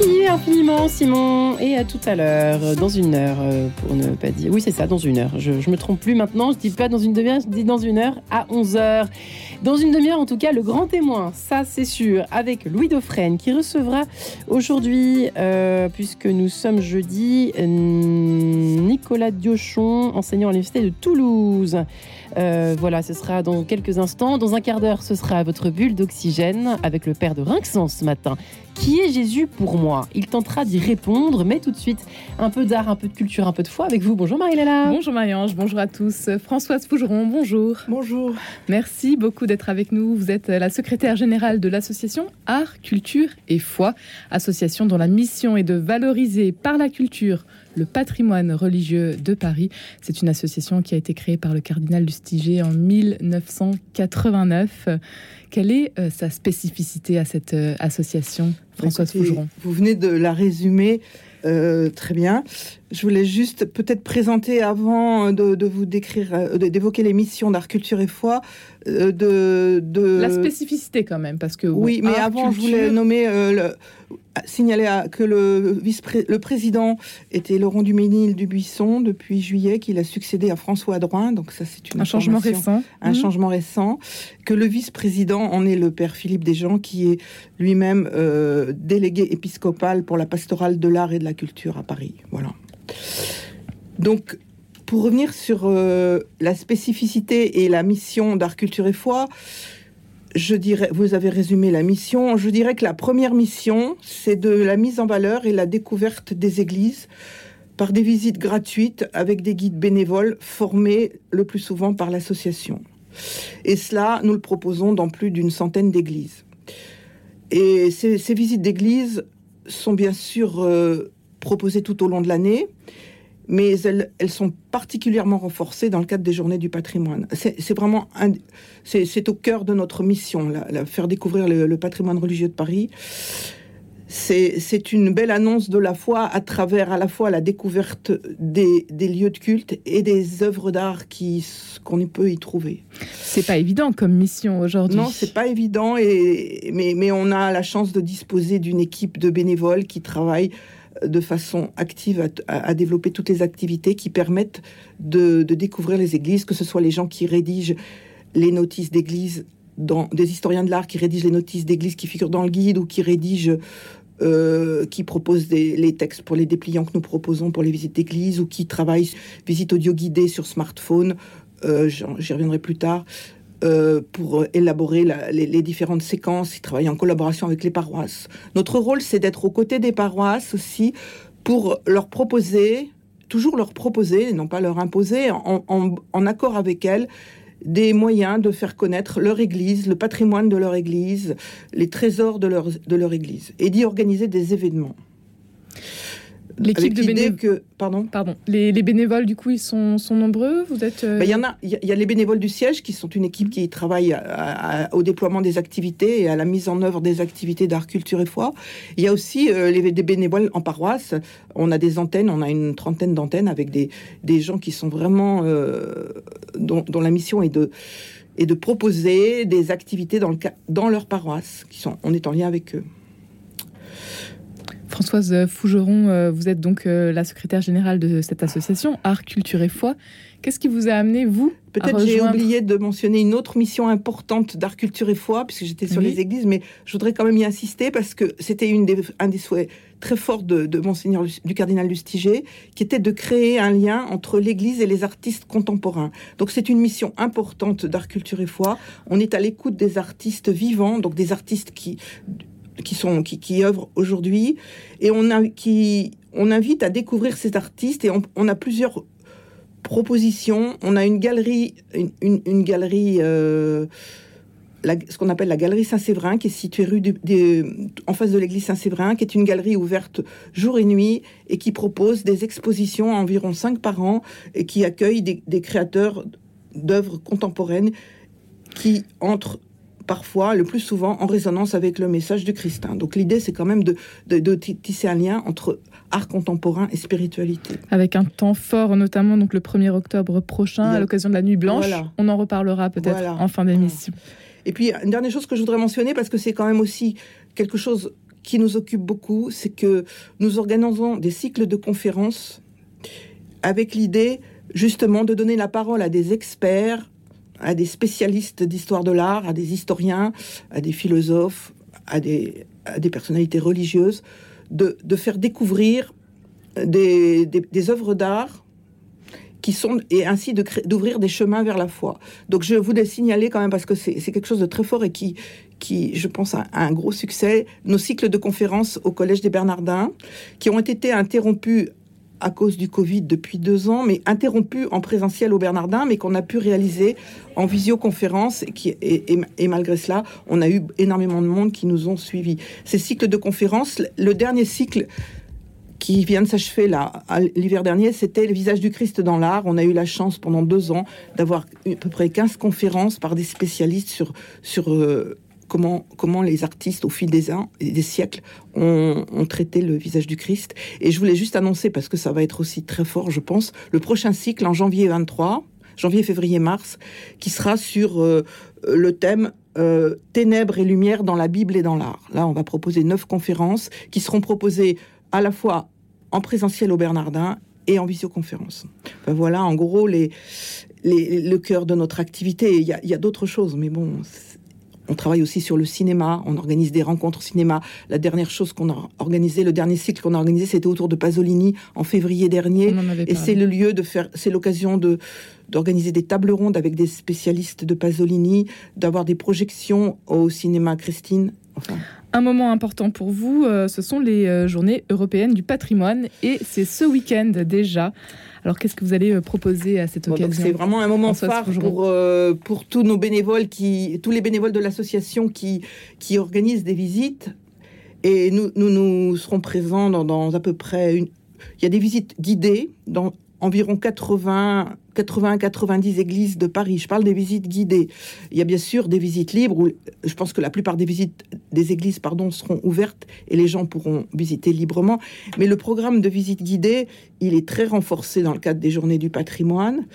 Merci infiniment Simon et à tout à l'heure, dans une heure euh, pour ne pas dire... Oui c'est ça, dans une heure. Je, me trompe plus maintenant, je dis pas dans une demi-heure, je dis dans une heure à 11h. Dans une demi-heure en tout cas, le grand témoin, ça c'est sûr, avec Louis Dauphren qui recevra aujourd'hui, euh, puisque nous sommes jeudi, euh, Nicolas Diochon, enseignant à l'Université de Toulouse. Euh, voilà, ce sera dans quelques instants. Dans un quart d'heure, ce sera votre bulle d'oxygène avec le père de Rinxan ce matin. Qui est Jésus pour moi? Il tentera d'y répondre, mais tout de suite, un peu d'art, un peu de culture, un peu de foi avec vous. Bonjour Marie-Léla. Bonjour Marie-Ange, bonjour à tous. Françoise Fougeron, bonjour. Bonjour. Merci beaucoup d'être avec nous. Vous êtes la secrétaire générale de l'association Art, Culture et Foi, association dont la mission est de valoriser par la culture le patrimoine religieux de Paris. C'est une association qui a été créée par le cardinal Lustiger en 1989. Quelle est euh, sa spécificité à cette euh, association, Françoise Fougeron? Vous venez de la résumer euh, très bien. Je voulais juste peut-être présenter avant de, de vous décrire, euh, d'évoquer les missions d'art, culture et foi, euh, de, de La spécificité quand même, parce que bon, Oui, mais avant, je voulais nommer, euh, le- signaler à- que le, vice le président était Laurent Duménil Dubuisson depuis juillet, qu'il a succédé à François Adroin. Donc ça, c'est une un changement récent. un Mhm. changement récent, que le vice-président en est le père Philippe Desjans, qui est lui-même euh, délégué épiscopal pour la pastorale de l'art et de la culture à Paris. Voilà. Donc, pour revenir sur euh, la spécificité et la mission d'art, culture et foi, je dirais, vous avez résumé la mission. Je dirais que la première mission, c'est de la mise en valeur et la découverte des églises par des visites gratuites avec des guides bénévoles formés le plus souvent par l'association. Et cela, nous le proposons dans plus d'une centaine d'églises. Et ces, visites d'églises sont bien sûr euh, proposées tout au long de l'année, mais elles, elles sont particulièrement renforcées dans le cadre des journées du patrimoine. C'est vraiment c'est au cœur de notre mission, là, là, faire découvrir le, le patrimoine religieux de Paris. C'est une belle annonce de la foi à travers à la fois la découverte des, des lieux de culte et des œuvres d'art qui qu'on peut y trouver. C'est pas évident comme mission aujourd'hui. Non, c'est pas évident, et, mais, mais on a la chance de disposer d'une équipe de bénévoles qui travaillent de façon active à, développer toutes les activités qui permettent de, découvrir les églises, que ce soit les gens qui rédigent les notices d'église, dans, des historiens de l'art qui rédigent les notices d'église qui figurent dans le guide ou qui rédigent, euh, qui proposent les textes pour les dépliants que nous proposons pour les visites d'église ou qui travaillent visite audio guidée sur smartphone. Euh, J'y reviendrai plus tard euh, pour élaborer la- les, différentes séquences. Ils travaillent en collaboration avec les paroisses. Notre rôle, c'est d'être aux côtés des paroisses aussi pour leur proposer, toujours leur proposer, non pas leur imposer, en, accord avec elles, des moyens de faire connaître leur église, le patrimoine de leur église, les trésors de leur église, et d'y organiser des événements. L'équipe de bénévoles. que, pardon, Pardon. Les, les bénévoles, du coup, ils sont, sont nombreux. Vous êtes. euh, Ben, Il y en a, il y a- il y a les bénévoles du siège qui sont une équipe qui travaille à- à- au déploiement des activités et à la mise en œuvre des activités d'art, culture et foi. Il y a aussi euh, les, des bénévoles en paroisse. On a des antennes, on a une trentaine d'antennes avec des, des gens qui sont vraiment euh, dont, dont la mission est de et de proposer des activités dans, le, dans leur paroisse, qui sont, on est en lien avec eux. Françoise Fougeron, euh, vous êtes donc euh, la secrétaire générale de cette association Art, Culture et Foi. Qu'est-ce qui vous a amené, vous, à Peut-être j'ai rejoindre- oublié de mentionner une autre mission importante d'art, culture et foi, puisque j'étais sur Oui. les églises, mais je voudrais quand même y insister parce que c'était une des, un des souhaits très forts de, de Monseigneur du cardinal Lustiger, qui était de créer un lien entre l'église et les artistes contemporains. Donc c'est une mission importante d'art, culture et foi. On est à l'écoute des artistes vivants, donc des artistes qui qui sont qui, qui œuvrent aujourd'hui et on a qui on invite à découvrir ces artistes et on, a plusieurs propositions. On a une galerie, une, une- galerie, euh, ce qu'on appelle la galerie Saint-Séverin, qui est située rue des- en face de l'église Saint-Séverin, qui est une galerie ouverte jour et nuit et qui propose des expositions, environ cinq par an, et qui accueille des, des créateurs d'œuvres contemporaines qui entrent parfois, le plus souvent, en résonance avec le message du Christin. Donc l'idée, c'est quand même de, de- de tisser un lien entre art contemporain et spiritualité. Avec un temps fort, notamment donc le 1er octobre prochain, à l'occasion de la Nuit Blanche. Voilà. On en reparlera peut-être Voilà. en fin d'émission. Et puis, une dernière chose que je voudrais mentionner, parce que c'est quand même aussi quelque chose qui nous occupe beaucoup, c'est que nous organisons des cycles de conférences avec l'idée justement de donner la parole à des experts, à des spécialistes d'histoire de l'art, à des historiens, à des philosophes, à des, personnalités religieuses, de, faire découvrir des, œuvres d'art qui sont et ainsi d'ouvrir des chemins vers la foi. Donc je voulais signaler quand même parce que c'est quelque chose de très fort et qui qui je pense a, un gros succès nos cycles de conférences au collège des Bernardins qui ont été interrompus à cause du Covid depuis deux ans, mais interrompu en présentiel au Bernardin, mais qu'on a pu réaliser en visioconférence. Et, malgré cela, on a eu énormément de monde qui nous ont suivis. Ces cycles de conférences, le dernier cycle qui vient de s'achever l'hiver dernier, c'était le visage du Christ dans l'art. On a eu la chance pendant deux ans d'avoir à peu près 15 conférences par des spécialistes sur, sur euh, comment, comment les artistes, au fil des, ans, des siècles, ont, traité le visage du Christ. Et je voulais juste annoncer, parce que ça va être aussi très fort, je pense, le prochain cycle en janvier 23, janvier, février, mars, qui sera sur euh, le thème euh, Ténèbres et lumière dans la Bible et dans l'art. Là, on va proposer neuf conférences qui seront proposées à la fois en présentiel au Bernardin et en visioconférence. voilà, en gros, les, le cœur de notre activité. Il y a, a d'autres choses, mais bon, on travaille aussi sur le cinéma, on organise des rencontres cinéma. La dernière chose qu'on a organisé, le dernier cycle qu'on a organisé, c'était autour de Pasolini en février dernier. Et c'est le lieu de faire, c'est l'occasion de d'organiser des tables rondes avec des spécialistes de Pasolini, d'avoir des projections au cinéma Christine. Un moment important pour vous, euh, ce sont les euh, journées européennes du patrimoine et c'est ce week-end déjà. Alors, qu'est-ce que vous allez euh, proposer à cette occasion C'est vraiment un moment phare pour, euh, pour tous nos bénévoles, qui, tous les bénévoles de l'association qui, qui organisent des visites. Et nous, nous, nous serons présents dans, dans à peu près une. Il y a des visites guidées dans environ 80, 80 90 églises de Paris. Je parle des visites guidées. Il y a bien sûr des visites libres où je pense que la plupart des visites des églises pardon seront ouvertes et les gens pourront visiter librement, mais le programme de visite guidée, il est très renforcé dans le cadre des journées du patrimoine.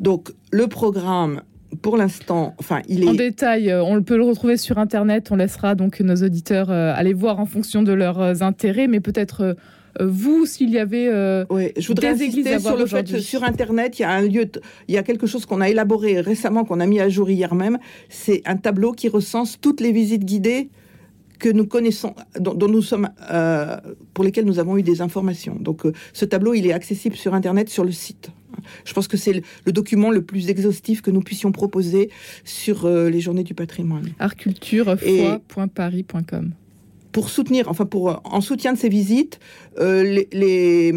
Donc le programme pour l'instant, enfin, il est. En détail, euh, on peut le retrouver sur Internet. On laissera donc nos auditeurs euh, aller voir en fonction de leurs euh, intérêts, mais peut-être vous, s'il y avait euh, je voudrais des sur le fait que sur Internet, il y a un lieu, il y a quelque chose qu'on a élaboré récemment, qu'on a mis à jour hier même. C'est un tableau qui recense toutes les visites guidées que nous connaissons, dont, nous sommes, euh, pour lesquelles nous avons eu des informations. Donc, ce tableau, il est accessible sur Internet, sur le site. Je pense que c'est le, document le plus exhaustif que nous puissions proposer sur les Journées du patrimoine. Artculture.paris.com pour soutenir, enfin pour en soutien de ces visites, euh, les,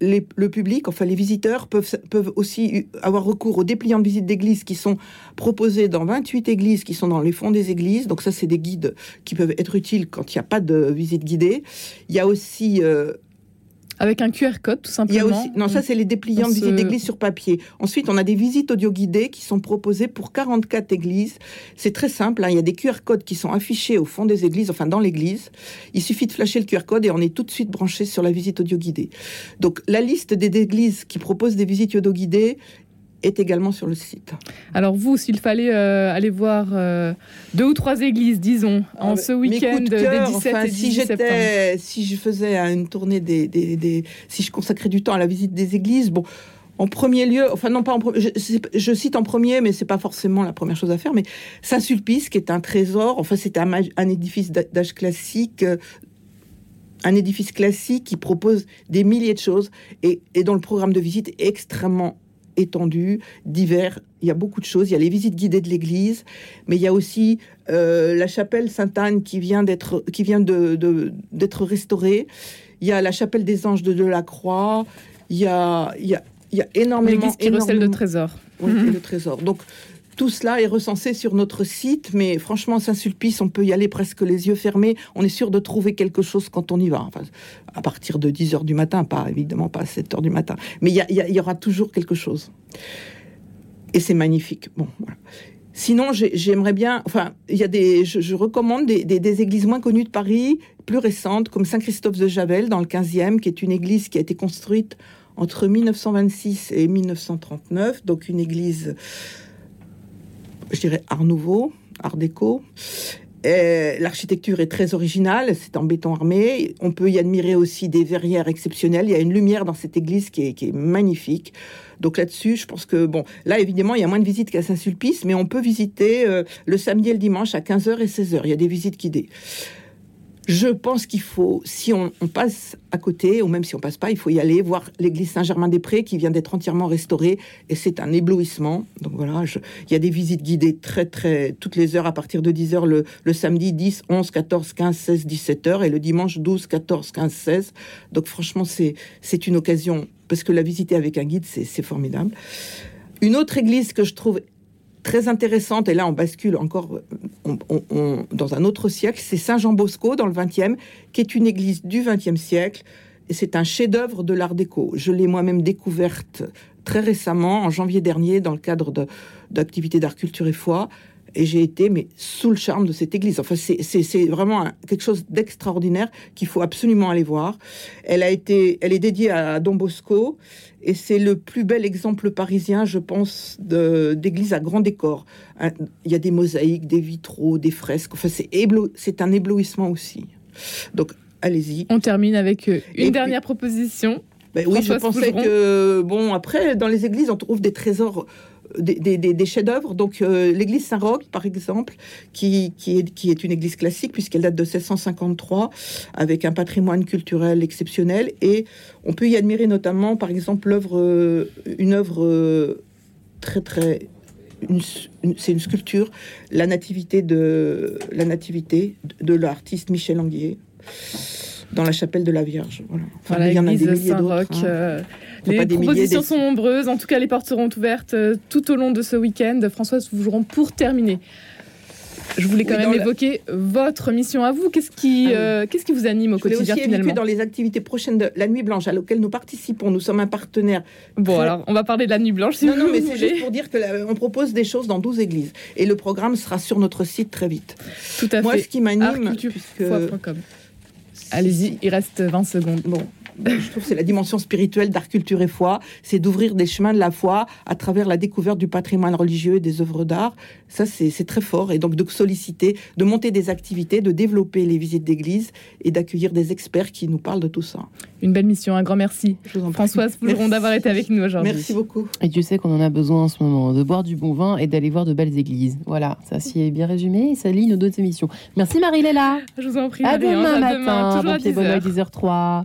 le public, enfin les visiteurs peuvent, peuvent aussi avoir recours aux dépliants de visite d'église qui sont proposés dans 28 églises qui sont dans les fonds des églises. Donc ça, c'est des guides qui peuvent être utiles quand il n'y a pas de visite guidée. Il y a aussi euh, avec un QR code, tout simplement. non, ça, c'est les dépliants de visite d'église sur papier. Ensuite, on a des visites audio guidées qui sont proposées pour 44 églises. C'est très simple. Hein. Il y a des QR codes qui sont affichés au fond des églises, enfin dans l'église. Il suffit de flasher le QR code et on est tout de suite branché sur la visite audio guidée. Donc, la liste des églises qui proposent des visites audio guidées est également sur le site. Alors vous, s'il fallait euh, aller voir euh, deux ou trois églises, disons, en ah, ce week-end des 17 et 18 si septembre. Si je faisais une tournée des, des, Si je consacrais du temps à la visite des églises, bon... En premier lieu, enfin non pas en premier, je, cite en premier, mais c'est pas forcément la première chose à faire. Mais Saint-Sulpice, qui est un trésor, enfin c'est un, un édifice d'âge classique, euh, un édifice classique qui propose des milliers de choses et, et dont le programme de visite est extrêmement étendu, divers. Il y a beaucoup de choses. Il y a les visites guidées de l'église, mais il y a aussi euh, la chapelle Sainte-Anne qui vient d'être qui vient de, d'être restaurée. Il y a la chapelle des Anges de Delacroix. Il y a il y a, il y a énormément l'église qui recèle de trésors. Oui, le trésor. Donc tout cela est recensé sur notre site, mais franchement, Saint-Sulpice, on peut y aller presque les yeux fermés. On est sûr de trouver quelque chose quand on y va. Enfin, à partir de 10 heures du matin, pas évidemment pas à 7 heures du matin. Mais il y, aura toujours quelque chose. Et c'est magnifique. Bon, Sinon, j'aimerais bien, enfin, il y a des, je, recommande des, des, églises moins connues de Paris, plus récentes, comme Saint-Christophe de Javel, dans le 15e, qui est une église qui a été construite entre 1926 et 1939, donc une église je dirais, art nouveau, art déco. L'architecture est très originale, c'est en béton armé. On peut y admirer aussi des verrières exceptionnelles. Il y a une lumière dans cette église qui est, magnifique. Donc là-dessus, je pense que, bon, là évidemment, il y a moins de visites qu'à Saint-Sulpice, mais on peut visiter euh, le samedi et le dimanche à 15h et 16h. Il y a des visites guidées. Je pense qu'il faut, si on, passe à côté, ou même si on passe pas, il faut y aller voir l'église Saint-Germain-des-Prés qui vient d'être entièrement restaurée et c'est un éblouissement. Donc voilà, il y a des visites guidées très très toutes les heures à partir de 10 heures le, samedi 10, 11, 14, 15, 16, 17 heures et le dimanche 12, 14, 15, 16. Donc franchement, c'est une occasion parce que la visiter avec un guide, c'est formidable. Une autre église que je trouve très intéressante, et là on bascule encore dans un autre siècle, c'est Saint-Jean-Bosco dans le 20e, qui est une église du 20e siècle, et c'est un chef-d'œuvre de l'art déco. Je l'ai moi-même découverte très récemment, en janvier dernier, dans le cadre d'activités d'art, culture et foi, et j'ai été mais sous le charme de cette église. Enfin, c'est vraiment quelque chose d'extraordinaire qu'il faut absolument aller voir. Elle a été, elle est dédiée à Don Bosco et c'est le plus bel exemple parisien, je pense, d'église à grand décor. Il y a des mosaïques, des vitraux, des fresques. Enfin, c'est un éblouissement aussi. Donc, allez-y. On termine avec euh, une dernière proposition. Ben oui, je pensais que bon après dans les églises on trouve des trésors des, chefs-d'œuvre. Donc, euh, l'église Saint-Roch, par exemple, qui, qui, est, une église classique, puisqu'elle date de 1653, avec un patrimoine culturel exceptionnel. Et on peut y admirer notamment, par exemple, euh, une œuvre euh, très, très. c'est une sculpture, la nativité de la nativité de l'artiste Michel Anguier dans la chapelle de la Vierge. Voilà. il y en a des milliers d'autres. Hein. Euh, les propositions sont nombreuses. En tout cas, les portes seront ouvertes euh, tout au long de ce week-end. Françoise, vous joueront pour terminer. Je voulais quand même évoquer votre mission à vous. Qu'est-ce qui, ah euh, qu'est-ce qui vous anime au quotidien aussi finalement dans les activités prochaines de la Nuit Blanche à laquelle nous participons. Nous sommes un partenaire. Bon, alors on va parler de la Nuit Blanche si non, vous non, mais c'est juste pour dire qu'on propose des choses dans 12 églises et le programme sera sur notre site très vite. Tout à Moi, fait. ce qui m'anime, puisque... Allez-y, il reste 20 secondes. Je trouve que c'est la dimension spirituelle d'art, culture et foi, c'est d'ouvrir des chemins de la foi à travers la découverte du patrimoine religieux et des œuvres d'art. Ça, c'est très fort. Et donc, de solliciter, de monter des activités, de développer les visites d'église et d'accueillir des experts qui nous parlent de tout ça. Une belle mission, un grand merci. Françoise Fougeron d'avoir été avec nous aujourd'hui. Merci beaucoup. Et tu sais qu'on en a besoin en ce moment, de boire du bon vin et d'aller voir de belles églises. Voilà, ça s'y est bien résumé et ça lit nos deux émissions. Merci Marie-Léla. Je vous en prie. À demain matin. Toujours à 10h03.